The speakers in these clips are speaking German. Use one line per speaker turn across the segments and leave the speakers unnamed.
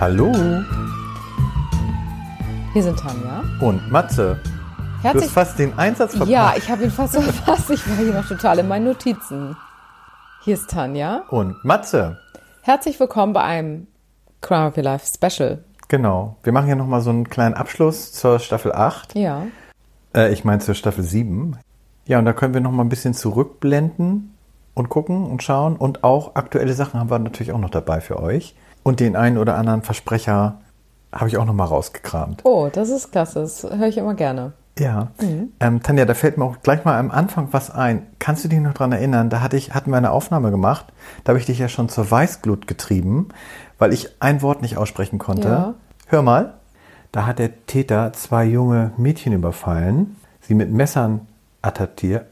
Hallo
Hier sind Tanja.
und Matze. Du
Herzlich
hast fast den Einsatz verpasst.
Ja, ich habe ihn fast verpasst. Ich war hier noch total in meinen Notizen. Hier ist Tanja.
Und Matze.
Herzlich willkommen bei einem Crime of Your Life Special.
Genau. Wir machen ja nochmal so einen kleinen Abschluss zur Staffel 8.
Ja.
Äh, ich meine zur Staffel 7. Ja, und da können wir nochmal ein bisschen zurückblenden und gucken und schauen. Und auch aktuelle Sachen haben wir natürlich auch noch dabei für euch. Und den einen oder anderen Versprecher habe ich auch nochmal rausgekramt.
Oh, das ist klasse. Das höre ich immer gerne.
Ja. Ähm, Tanja, da fällt mir auch gleich mal am Anfang was ein. Kannst du dich noch dran erinnern? Da hatte ich, hatten wir eine Aufnahme gemacht. Da habe ich dich ja schon zur Weißglut getrieben, weil ich ein Wort nicht aussprechen konnte.
Ja.
Hör mal. Da hat der Täter zwei junge Mädchen überfallen, sie mit Messern attraktiert,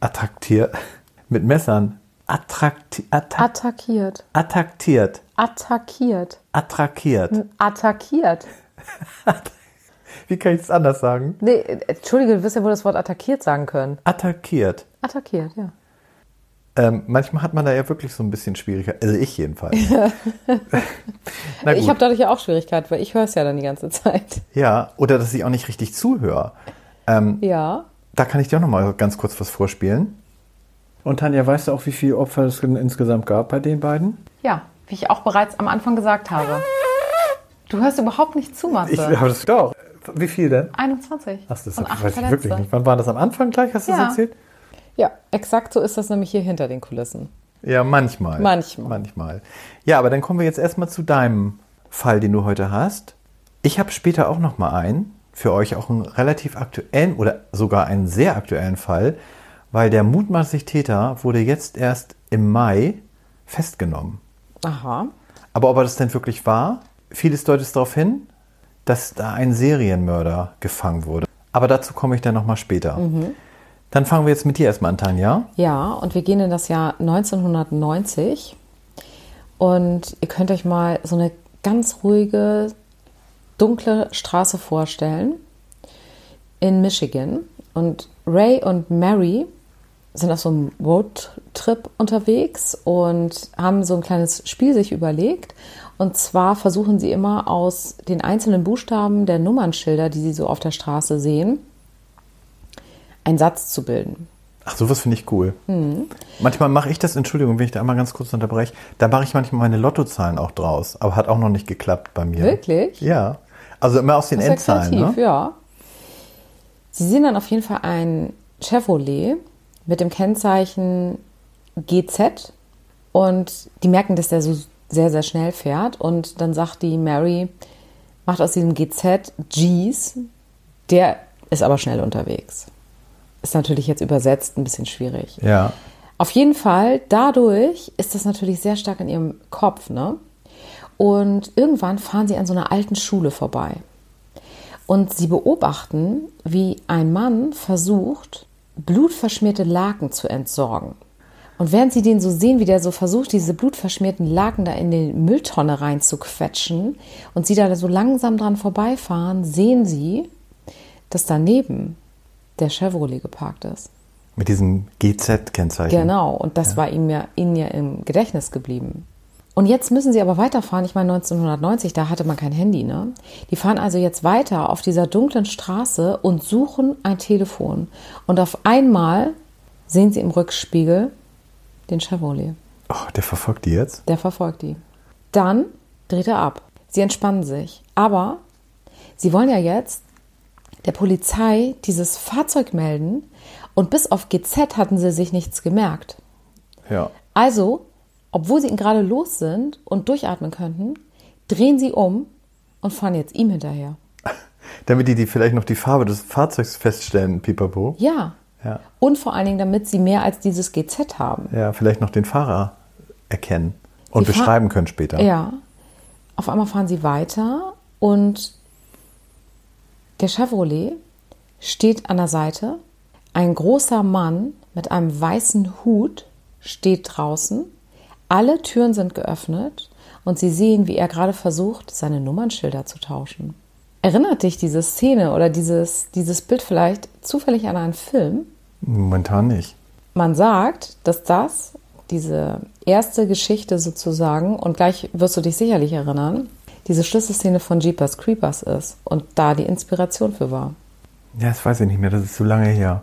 attraktiert, mit Messern attrakti, atta,
Attackiert.
attraktiert,
Attackiert.
attraktiert.
Attackiert.
Wie kann ich es anders sagen?
Nee, Entschuldige, du wirst ja wohl das Wort attackiert sagen können.
Attackiert.
Attackiert, ja.
Ähm, manchmal hat man da ja wirklich so ein bisschen Schwierigkeit. Also ich jedenfalls. Na gut.
Ich habe dadurch ja auch Schwierigkeiten, weil ich höre es ja dann die ganze Zeit.
ja, oder dass ich auch nicht richtig zuhöre. Ähm,
Ja.
da kann ich dir auch noch mal ganz kurz was vorspielen. Und Tanja, weißt du auch, wie viele Opfer es insgesamt gab bei den beiden?
Ja, wie ich auch bereits am Anfang gesagt habe. Du hörst überhaupt nicht zu, Matze.
Ich habe das doch. Wie viel denn?
21.
Ach, das
und
weiß ich wirklich nicht. Wann war das am Anfang gleich? Hast du
Ja.
das erzählt?
Ja, exakt so ist das nämlich hier hinter den Kulissen.
Ja, manchmal.
Manchmal.
Manchmal. Ja, aber dann kommen wir jetzt erstmal zu deinem Fall, den du heute hast. Ich habe später auch noch mal einen, für euch auch einen relativ aktuellen oder sogar einen sehr aktuellen Fall, weil der mutmaßliche Täter wurde jetzt erst im Mai festgenommen.
Aha.
Aber ob er das denn wirklich war, vieles deutet darauf hin, dass da ein Serienmörder gefangen wurde. Aber dazu komme ich dann noch mal später. Dann fangen wir jetzt mit dir erstmal an, Tanja.
Ja, und wir gehen in das Jahr 1990. Und ihr könnt euch mal so eine ganz ruhige, dunkle Straße vorstellen in Michigan. Und Ray und Mary sind auf so einem Roadtrip unterwegs und haben so ein kleines Spiel sich überlegt. Und zwar versuchen sie immer aus den einzelnen Buchstaben der Nummernschilder, die sie so auf der Straße sehen, einen Satz zu bilden.
Ach, sowas finde ich cool.
Mhm.
Manchmal mache ich das, Entschuldigung, wenn ich da einmal ganz kurz unterbreche, da mache ich manchmal meine Lottozahlen auch draus, aber hat auch noch nicht geklappt bei mir.
Wirklich?
Ja. Also immer aus den
Sehr
Endzahlen,
kreativ,
ne?
ja. Sie sehen dann auf jeden Fall ein Chevrolet mit dem Kennzeichen GZ und die merken, dass der so sehr, sehr schnell fährt und dann sagt die Mary, macht aus diesem GZ G's, der ist aber schnell unterwegs. Ist natürlich jetzt übersetzt ein bisschen schwierig.
Ja.
Auf jeden Fall, dadurch ist das natürlich sehr stark in ihrem Kopf, ne? Und irgendwann fahren sie an so einer alten Schule vorbei. Und sie beobachten, wie ein Mann versucht, blutverschmierte Laken zu entsorgen. Und während sie den so sehen, wie der so versucht, diese blutverschmierten Laken da in die Mülltonne reinzuquetschen und sie da so langsam dran vorbeifahren, sehen sie, dass daneben der Chevrolet geparkt ist.
Mit diesem GZ-Kennzeichen.
Genau, und das war ihm ja, ihnen ja im Gedächtnis geblieben. Und jetzt müssen sie aber weiterfahren. Ich meine, 1990, da hatte man kein Handy, ne? Die fahren also jetzt weiter auf dieser dunklen Straße und suchen ein Telefon. Und auf einmal sehen sie im Rückspiegel den Chevrolet.
Oh, der verfolgt die jetzt?
Der verfolgt die. Dann dreht er ab. Sie entspannen sich. Aber sie wollen ja jetzt der Polizei dieses Fahrzeug melden. Und bis auf GZ hatten sie sich nichts gemerkt.
Ja.
Also, obwohl sie ihn gerade los sind und durchatmen könnten, drehen sie um und fahren jetzt ihm hinterher.
Damit die, die vielleicht noch die Farbe des Fahrzeugs feststellen, Pipapo.
Ja.
Ja.
Und vor allen Dingen, damit sie mehr als dieses GZ haben.
Ja, vielleicht noch den Fahrer erkennen und
Sie
beschreiben können später.
Ja. Auf einmal fahren sie weiter und der Chevrolet steht an der Seite. Ein großer Mann mit einem weißen Hut steht draußen. Alle Türen sind geöffnet und sie sehen, wie er gerade versucht, seine Nummernschilder zu tauschen. Erinnert dich diese Szene oder dieses, dieses Bild vielleicht zufällig an einen Film?
Momentan nicht.
Man sagt, dass das, diese erste Geschichte sozusagen, und gleich wirst du dich sicherlich erinnern, diese Schlüsselszene von Jeepers Creepers ist und da die Inspiration für war.
Ja, das weiß ich nicht mehr, das ist zu lange her.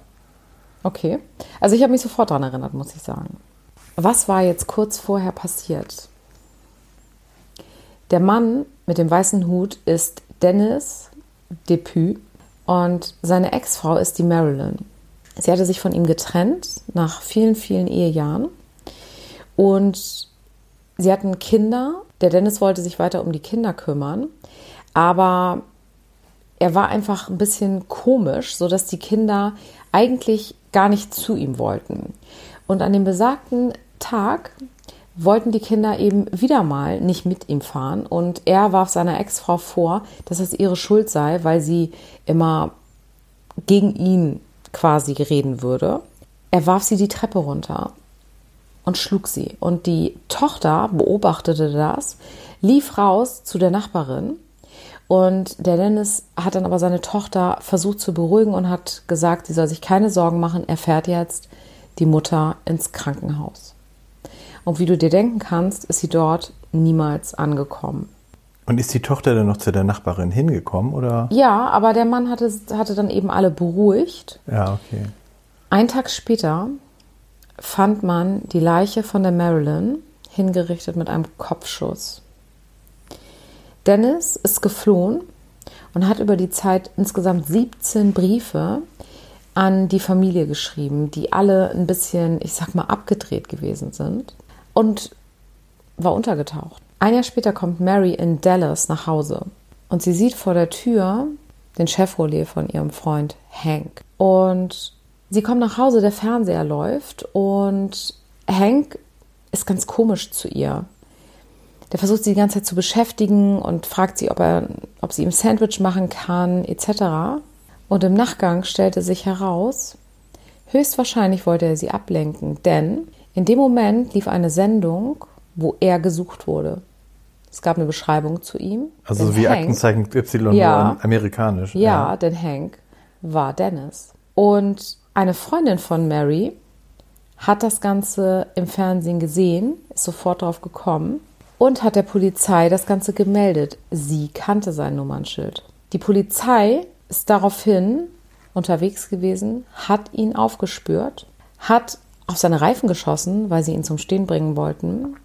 Okay. Also ich habe mich sofort daran erinnert, muss ich sagen. Was war jetzt kurz vorher passiert? Der Mann mit dem weißen Hut ist Dennis Depuy und seine Ex-Frau ist die Marilyn. Sie hatte sich von ihm getrennt nach vielen, vielen Ehejahren und sie hatten Kinder. Der Dennis wollte sich weiter um die Kinder kümmern, aber er war einfach ein bisschen komisch, sodass die Kinder eigentlich gar nicht zu ihm wollten. Und an dem besagten Tag wollten die Kinder eben wieder mal nicht mit ihm fahren und er warf seiner Ex-Frau vor, dass es ihre Schuld sei, weil sie immer gegen ihn quasi reden würde. Er warf sie die Treppe runter und schlug sie. Und die Tochter beobachtete das, lief raus zu der Nachbarin und der Dennis hat dann aber seine Tochter versucht zu beruhigen und hat gesagt, sie soll sich keine Sorgen machen, er fährt jetzt die Mutter ins Krankenhaus. Und wie du dir denken kannst, ist sie dort niemals angekommen.
Und ist die Tochter dann noch zu der Nachbarin hingekommen, oder?
Ja, aber der Mann hatte, hatte dann eben alle beruhigt.
Ja, okay.
Ein Tag später fand man die Leiche von der Marilyn hingerichtet mit einem Kopfschuss. Dennis ist geflohen und hat über die Zeit insgesamt 17 Briefe an die Familie geschrieben, die alle ein bisschen, ich sag mal, abgedreht gewesen sind und war untergetaucht. Ein Jahr später kommt Mary in Dallas nach Hause und sie sieht vor der Tür den Chevrolet von ihrem Freund Hank. Und sie kommt nach Hause, der Fernseher läuft und Hank ist ganz komisch zu ihr. Der versucht sie die ganze Zeit zu beschäftigen und fragt sie, ob, er, ob sie ihm Sandwich machen kann, etc. Und im Nachgang stellte sich heraus, höchstwahrscheinlich wollte er sie ablenken, denn in dem Moment lief eine Sendung, wo er gesucht wurde. Es gab eine Beschreibung zu ihm.
Also wie Hank, Aktenzeichen Y
ja,
amerikanisch.
Ja, ja, denn Hank war Dennis. Und eine Freundin von Mary hat das Ganze im Fernsehen gesehen, ist sofort darauf gekommen und hat der Polizei das Ganze gemeldet. Sie kannte sein Nummernschild. Die Polizei ist daraufhin unterwegs gewesen, hat ihn aufgespürt, hat auf seine Reifen geschossen, weil sie ihn zum Stehen bringen wollten.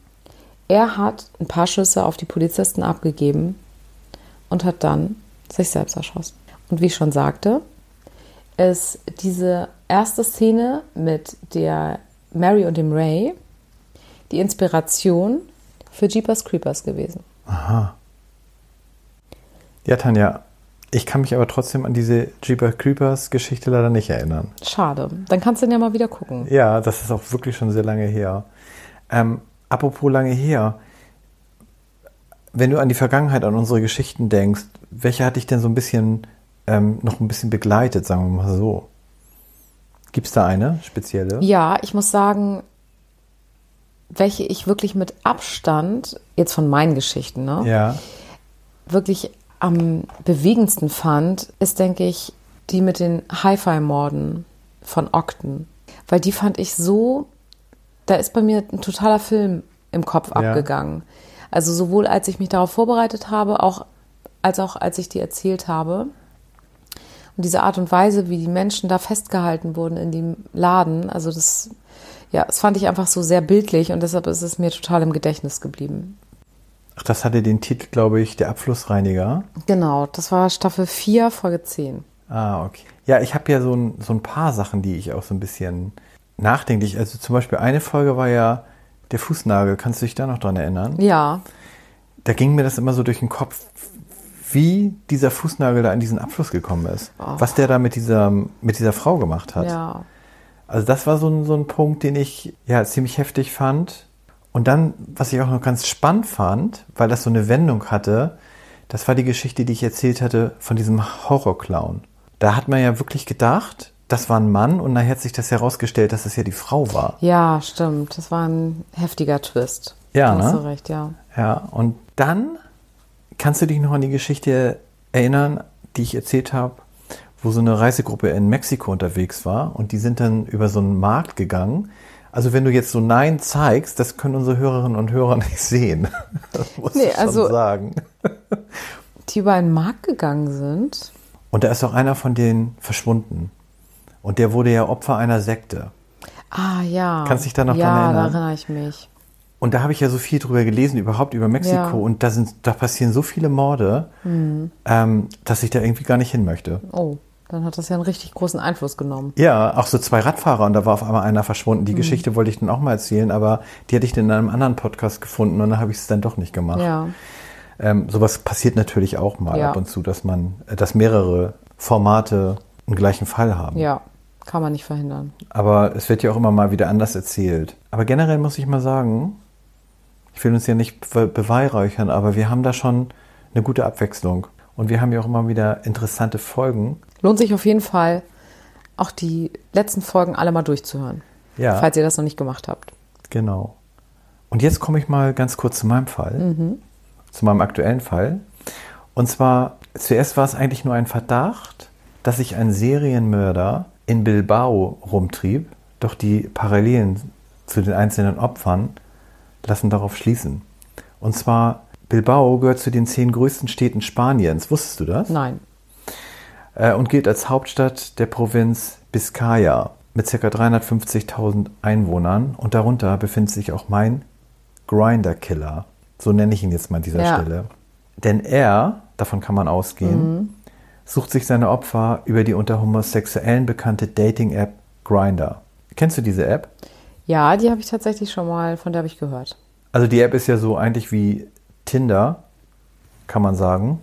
Er hat ein paar Schüsse auf die Polizisten abgegeben und hat dann sich selbst erschossen. Und wie ich schon sagte, ist diese erste Szene mit der Mary und dem Ray die Inspiration für Jeepers Creepers gewesen.
Aha. Ja, Tanja, ich kann mich aber trotzdem an diese Jeepers Creepers Geschichte leider nicht erinnern.
Schade. Dann kannst du den ja mal wieder gucken.
Ja, das ist auch wirklich schon sehr lange her. Ähm, apropos lange her, wenn du an die Vergangenheit, an unsere Geschichten denkst, welche hat dich denn so ein bisschen ähm, noch ein bisschen begleitet, sagen wir mal so? Gibt es da eine spezielle?
Ja, ich muss sagen, welche ich wirklich mit Abstand, jetzt von meinen Geschichten, ne,
ja.
wirklich am bewegendsten fand, ist, denke ich, die mit den Hi-Fi-Morden von Ogden. Weil die fand ich so, da ist bei mir ein totaler Film im Kopf ja. abgegangen. Also sowohl als ich mich darauf vorbereitet habe, auch als auch als ich die erzählt habe. Und diese Art und Weise, wie die Menschen da festgehalten wurden in dem Laden, also das ja, das fand ich einfach so sehr bildlich und deshalb ist es mir total im Gedächtnis geblieben.
Ach, das hatte den Titel, glaube ich, Der Abflussreiniger.
Genau, das war Staffel 4, Folge 10.
Ah, okay. Ja, ich habe ja so ein, so ein paar Sachen, die ich auch so ein bisschen nachdenklich, also zum Beispiel eine Folge war ja der Fußnagel, kannst du dich da noch dran erinnern?
Ja.
Da ging mir das immer so durch den Kopf, wie dieser Fußnagel da in diesen Abfluss gekommen ist. Oh. Was der da mit dieser, mit dieser Frau gemacht hat.
Ja.
Also das war so ein, so ein Punkt, den ich ja ziemlich heftig fand. Und dann, was ich auch noch ganz spannend fand, weil das so eine Wendung hatte, das war die Geschichte, die ich erzählt hatte von diesem Horrorclown. Da hat man ja wirklich gedacht, das war ein Mann und nachher hat sich das herausgestellt, dass es ja die Frau war.
Ja, stimmt. Das war ein heftiger Twist.
Ja,
da
ne?
Hast du recht, ja.
Ja, und dann kannst du dich noch an die Geschichte erinnern, die ich erzählt habe, wo so eine Reisegruppe in Mexiko unterwegs war und die sind dann über so einen Markt gegangen. Also wenn du jetzt so Nein zeigst, das können unsere Hörerinnen und Hörer nicht sehen. Das muss nee, ich schon
also,
sagen.
die über den Markt gegangen sind.
Und da ist auch einer von denen verschwunden. Und der wurde ja Opfer einer Sekte.
Ah ja.
Kannst dich da noch
ja,
dran erinnern?
da erinnere ich mich.
Und da habe ich ja so viel drüber gelesen, überhaupt über Mexiko.
Ja.
Und da, sind, da passieren so viele Morde, ähm, dass ich da irgendwie gar nicht hin möchte.
Oh, dann hat das ja einen richtig großen Einfluss genommen.
Ja, auch so zwei Radfahrer und da war auf einmal einer verschwunden. Die Geschichte wollte ich dann auch mal erzählen, aber die hatte ich dann in einem anderen Podcast gefunden und dann habe ich es dann doch nicht gemacht.
Ja.
Ähm, sowas passiert natürlich auch mal
Ja.
ab und zu, dass man, äh, dass mehrere Formate einen gleichen Fall haben.
Ja, kann man nicht verhindern.
Aber es wird ja auch immer mal wieder anders erzählt. Aber generell muss ich mal sagen, ich will uns ja nicht be beweihräuchern, aber wir haben da schon eine gute Abwechslung. Und wir haben ja auch immer wieder interessante Folgen.
Lohnt sich auf jeden Fall, auch die letzten Folgen alle mal durchzuhören.
Ja.
Falls ihr das noch nicht gemacht habt.
Genau. Und jetzt komme ich mal ganz kurz zu meinem Fall, zu meinem aktuellen Fall. Und zwar, zuerst war es eigentlich nur ein Verdacht, dass sich ein Serienmörder in Bilbao rumtrieb, doch die Parallelen zu den einzelnen Opfern lassen darauf schließen. Und zwar, Bilbao gehört zu den zehn größten Städten Spaniens. Wusstest du das?
Nein.
Äh, und gilt als Hauptstadt der Provinz Biscaya mit ca. 350.000 Einwohnern und darunter befindet sich auch mein Grinder Killer. So nenne ich ihn jetzt mal an dieser
Ja.
Stelle. Denn er, davon kann man ausgehen, sucht sich seine Opfer über die unter Homosexuellen bekannte Dating-App Grinder. Kennst du diese App?
Ja, die habe ich tatsächlich schon mal, von der habe ich gehört.
Also die App ist ja so eigentlich wie Tinder, kann man sagen.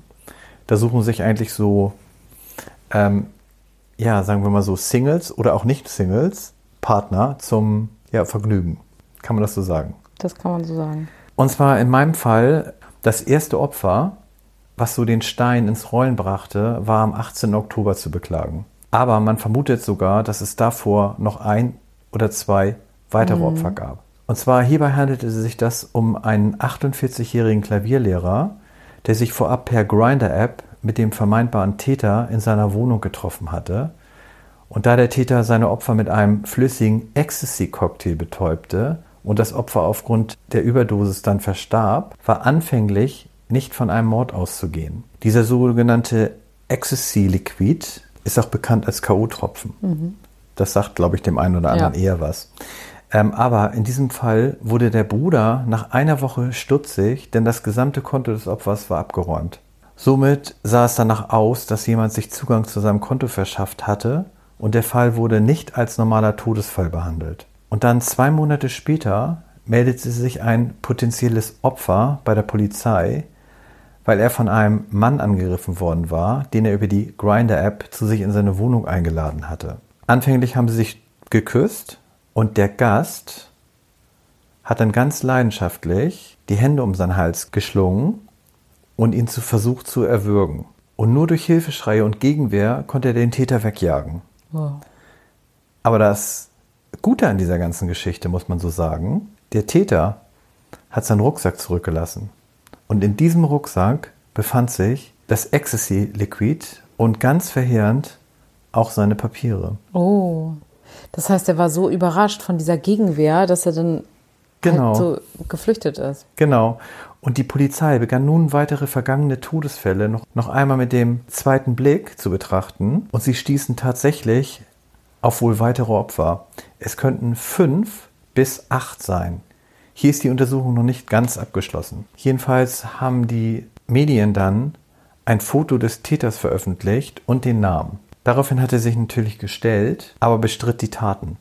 Da suchen sich eigentlich so, ähm, ja, sagen wir mal so Singles oder auch Nicht-Singles Partner zum ja, Vergnügen. Kann man das so sagen?
Das kann man so sagen.
Und zwar in meinem Fall das erste Opfer, was so den Stein ins Rollen brachte, war am 18. Oktober zu beklagen. Aber man vermutet sogar, dass es davor noch ein oder zwei weitere Opfer gab. Und zwar hierbei handelte sich das um einen 48-jährigen Klavierlehrer, der sich vorab per Grinder-App mit dem vermeintbaren Täter in seiner Wohnung getroffen hatte. Und da der Täter seine Opfer mit einem flüssigen Ecstasy-Cocktail betäubte und das Opfer aufgrund der Überdosis dann verstarb, war anfänglich nicht von einem Mord auszugehen. Dieser sogenannte Ecstasy-Liquid ist auch bekannt als K.O.-Tropfen. Das sagt, glaube ich, dem einen oder anderen
Ja.
eher was. Ähm, aber in diesem Fall wurde der Bruder nach einer Woche stutzig, denn das gesamte Konto des Opfers war abgeräumt. Somit sah es danach aus, dass jemand sich Zugang zu seinem Konto verschafft hatte und der Fall wurde nicht als normaler Todesfall behandelt. Und dann zwei Monate später meldete sich ein potenzielles Opfer bei der Polizei, weil er von einem Mann angegriffen worden war, den er über die Grinder-App zu sich in seine Wohnung eingeladen hatte. Anfänglich haben sie sich geküsst und der Gast hat dann ganz leidenschaftlich die Hände um seinen Hals geschlungen und ihn zu versucht zu erwürgen. Und nur durch Hilfeschreie und Gegenwehr konnte er den Täter wegjagen.
Wow.
Aber das Gute an dieser ganzen Geschichte, muss man so sagen, der Täter hat seinen Rucksack zurückgelassen. Und in diesem Rucksack befand sich das Ecstasy-Liquid und ganz verheerend auch seine Papiere.
Oh. Das heißt, er war so überrascht von dieser Gegenwehr, dass er dann
Genau.
halt so geflüchtet ist.
Genau. Und die Polizei begann nun weitere vergangene Todesfälle noch, noch einmal mit dem zweiten Blick zu betrachten. Und sie stießen tatsächlich auf wohl weitere Opfer. Es könnten fünf bis acht sein. Hier ist die Untersuchung noch nicht ganz abgeschlossen. Jedenfalls haben die Medien dann ein Foto des Täters veröffentlicht und den Namen. Daraufhin hat er sich natürlich gestellt, aber bestritt die Taten.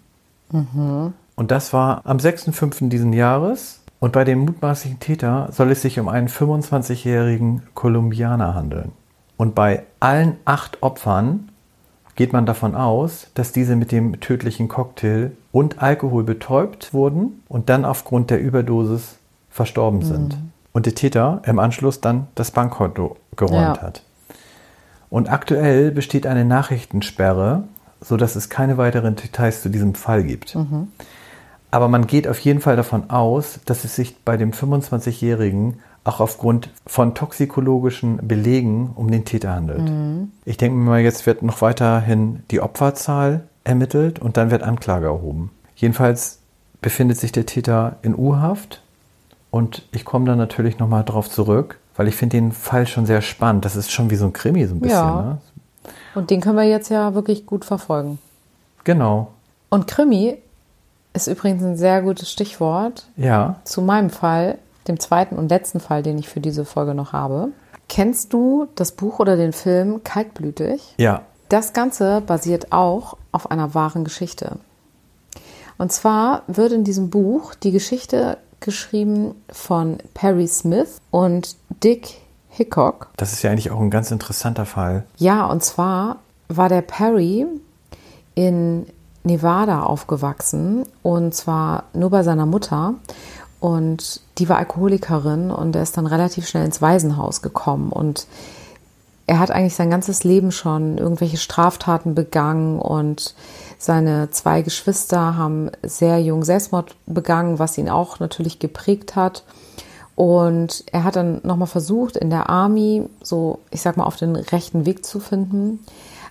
Und das war am 6.5. diesen Jahres. Und bei dem mutmaßlichen Täter soll es sich um einen 25-jährigen Kolumbianer handeln. Und bei allen acht Opfern geht man davon aus, dass diese mit dem tödlichen Cocktail und Alkohol betäubt wurden und dann aufgrund der Überdosis verstorben sind. Und der Täter im Anschluss dann das Bankkonto geräumt
Ja.
hat. Und aktuell besteht eine Nachrichtensperre, sodass es keine weiteren Details zu diesem Fall gibt. Aber man geht auf jeden Fall davon aus, dass es sich bei dem 25-Jährigen auch aufgrund von toxikologischen Belegen um den Täter handelt. Ich denke mir mal, jetzt wird noch weiterhin die Opferzahl ermittelt und dann wird Anklage erhoben. Jedenfalls befindet sich der Täter in U-Haft und ich komme dann natürlich nochmal drauf zurück, weil ich finde den Fall schon sehr spannend. Das ist schon wie so ein Krimi, so ein bisschen.
Ja.
Ne?
Und den können wir jetzt ja wirklich gut verfolgen.
Genau.
Und Krimi ist übrigens ein sehr gutes Stichwort
Ja.
zu meinem Fall, dem zweiten und letzten Fall, den ich für diese Folge noch habe. Kennst du das Buch oder den Film Kaltblütig?
Ja.
Das Ganze basiert auch auf einer wahren Geschichte. Und zwar wird in diesem Buch die Geschichte geschrieben von Perry Smith und Dick Hickok.
Das ist ja eigentlich auch ein ganz interessanter Fall.
Ja, und zwar war der Perry in Nevada aufgewachsen und zwar nur bei seiner Mutter. Und die war Alkoholikerin und er ist dann relativ schnell ins Waisenhaus gekommen. Und er hat eigentlich sein ganzes Leben schon irgendwelche Straftaten begangen und seine zwei Geschwister haben sehr jung Selbstmord begangen, was ihn auch natürlich geprägt hat. Und er hat dann nochmal versucht, in der Army so, ich sag mal, auf den rechten Weg zu finden.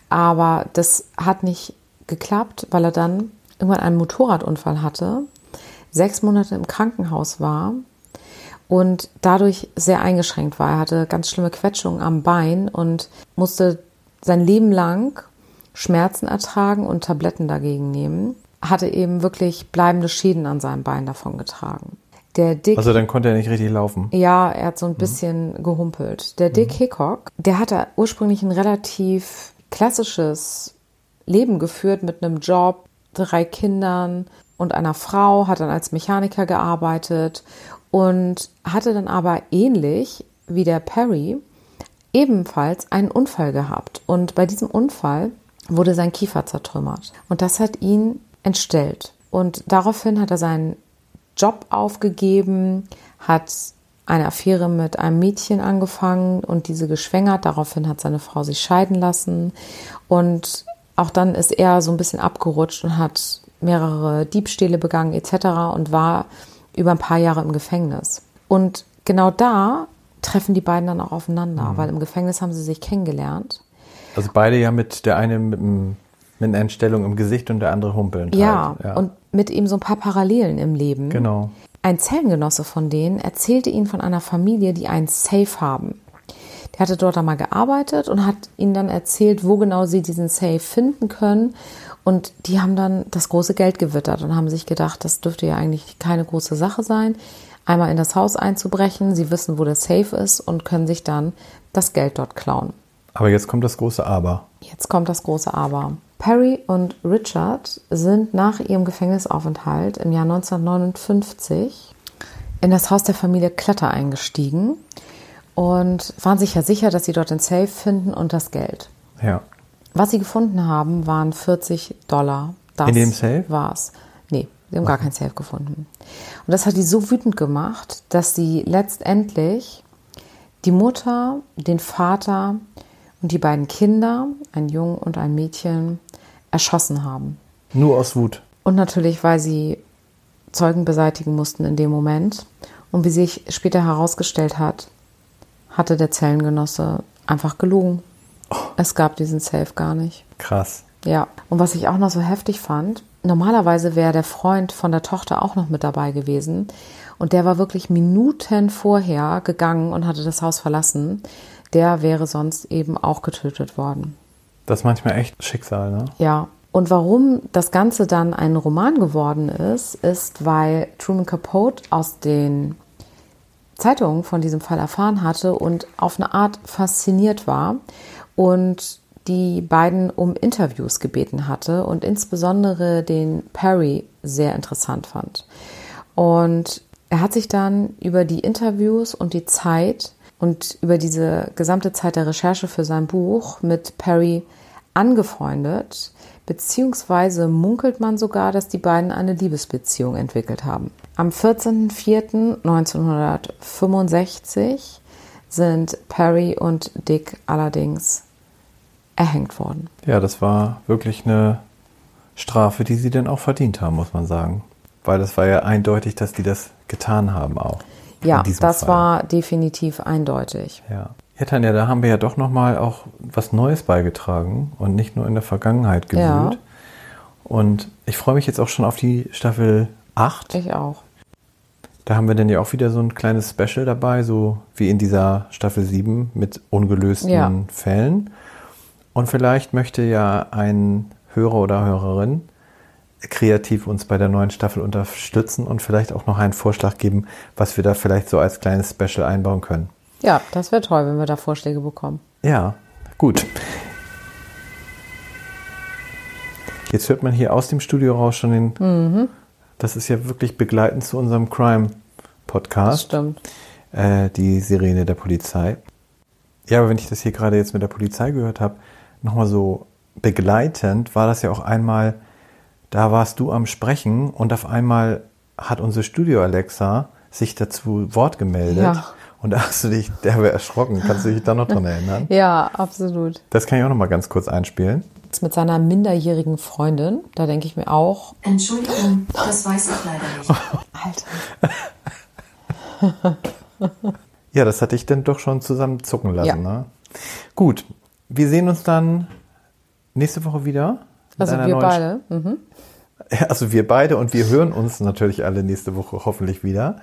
Aber das hat nicht geklappt, weil er dann irgendwann einen Motorradunfall hatte, sechs Monate im Krankenhaus war und dadurch sehr eingeschränkt war. Er hatte ganz schlimme Quetschungen am Bein und musste sein Leben lang Schmerzen ertragen und Tabletten dagegen nehmen. Hatte eben wirklich bleibende Schäden an seinem Bein davon getragen. Der Dick
Also dann konnte er nicht richtig laufen.
ja, er hat so ein bisschen gehumpelt. Der Dick Hickok, der hatte ursprünglich ein relativ klassisches Leben geführt mit einem Job, drei Kindern und einer Frau, hat dann als Mechaniker gearbeitet und hatte dann aber ähnlich wie der Perry ebenfalls einen Unfall gehabt. Und bei diesem Unfall wurde sein Kiefer zertrümmert. Und das hat ihn entstellt. Und daraufhin hat er seinen Job aufgegeben, hat eine Affäre mit einem Mädchen angefangen und diese geschwängert. Daraufhin hat seine Frau sich scheiden lassen. Und auch dann ist er so ein bisschen abgerutscht und hat mehrere Diebstähle begangen etc. und war über ein paar Jahre im Gefängnis. Und genau da treffen die beiden dann auch aufeinander, weil im Gefängnis haben sie sich kennengelernt.
Also beide ja mit der eine mit, einem, mit einer Entstellung im Gesicht und der andere humpelnd.
Ja,
halt.
und mit ihm so ein paar Parallelen im Leben.
Genau.
Ein Zellengenosse von denen erzählte ihnen von einer Familie, die einen Safe haben. Der hatte dort einmal gearbeitet und hat ihnen dann erzählt, wo genau sie diesen Safe finden können. Und die haben dann das große Geld gewittert und haben sich gedacht, das dürfte ja eigentlich keine große Sache sein, einmal in das Haus einzubrechen. Sie wissen, wo der Safe ist und können sich dann das Geld dort klauen.
Aber jetzt kommt das große Aber.
Jetzt kommt das große Aber. Perry und Richard sind nach ihrem Gefängnisaufenthalt im Jahr 1959 in das Haus der Familie Kletter eingestiegen und waren sich ja sicher, dass sie dort den Safe finden und das Geld.
Ja.
Was sie gefunden haben, waren 40 Dollar. Das
In dem Safe?
war's. Nee, sie haben gar kein Safe gefunden. Und das hat die so wütend gemacht, dass sie letztendlich die Mutter, den Vater und die beiden Kinder, ein Jung und ein Mädchen, erschossen haben.
Nur aus Wut.
Und natürlich, weil sie Zeugen beseitigen mussten in dem Moment. Und wie sich später herausgestellt hat, hatte der Zellengenosse einfach gelogen. Es gab diesen Safe gar nicht.
Krass.
Ja, und was ich auch noch so heftig fand, normalerweise wäre der Freund von der Tochter auch noch mit dabei gewesen. Und der war wirklich Minuten vorher gegangen und hatte das Haus verlassen. Der wäre sonst eben auch getötet worden.
Das ist manchmal echt Schicksal, ne?
Ja. Und warum das Ganze dann ein Roman geworden ist, ist, weil Truman Capote aus den Zeitungen von diesem Fall erfahren hatte und auf eine Art fasziniert war und die beiden um Interviews gebeten hatte und insbesondere den Perry sehr interessant fand. Und er hat sich dann über die Interviews und die Zeit und über diese gesamte Zeit der Recherche für sein Buch mit Perry angefreundet, beziehungsweise munkelt man sogar, dass die beiden eine Liebesbeziehung entwickelt haben. Am 14.04.1965 sind Perry und Dick allerdings erhängt worden.
Ja, das war wirklich eine Strafe, die sie dann auch verdient haben, muss man sagen. Weil das war ja eindeutig, dass die das getan haben auch.
Ja, das
Fall.
war definitiv eindeutig.
Ja. Ja, Tanja, da haben wir ja doch nochmal auch was Neues beigetragen und nicht nur in der Vergangenheit gewühlt.
Ja.
Und ich freue mich jetzt auch schon auf die Staffel 8.
Ich auch.
Da haben wir dann ja auch wieder so ein kleines Special dabei, so wie in dieser Staffel 7 mit ungelösten
Ja.
Fällen. Und vielleicht möchte ja ein Hörer oder Hörerin kreativ uns bei der neuen Staffel unterstützen und vielleicht auch noch einen Vorschlag geben, was wir da vielleicht so als kleines Special einbauen können.
Ja, das wäre toll, wenn wir da Vorschläge bekommen.
Ja, gut. Jetzt hört man hier aus dem Studio raus schon den. Das ist ja wirklich begleitend zu unserem
Das
Crime-Podcast,
stimmt.
äh, die Sirene der Polizei. Ja, aber wenn ich das hier gerade jetzt mit der Polizei gehört habe, nochmal so begleitend, war das ja auch einmal, da warst du am Sprechen und auf einmal hat unsere Studio Alexa sich dazu Wort gemeldet.
Ja.
Und da hast du dich derbe erschrocken. Kannst du dich da noch dran erinnern?
Ja, absolut.
Das kann ich auch noch mal ganz kurz einspielen.
Jetzt Mit seiner minderjährigen Freundin, da denke ich mir auch,
Entschuldigung, das weiß ich leider nicht.
Alter.
Ja, das hatte ich dann doch schon zusammen zucken lassen.
Ja.
Ne? Gut, wir sehen uns dann nächste Woche wieder.
Also wir beide. Mhm.
Also wir beide und wir hören uns natürlich alle nächste Woche hoffentlich wieder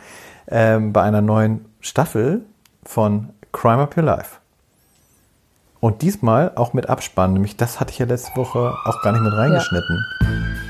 ähm, bei einer neuen Staffel von Crime Up Your Life. Und diesmal auch mit Abspann, nämlich das hatte ich ja letzte Woche auch gar nicht mit reingeschnitten.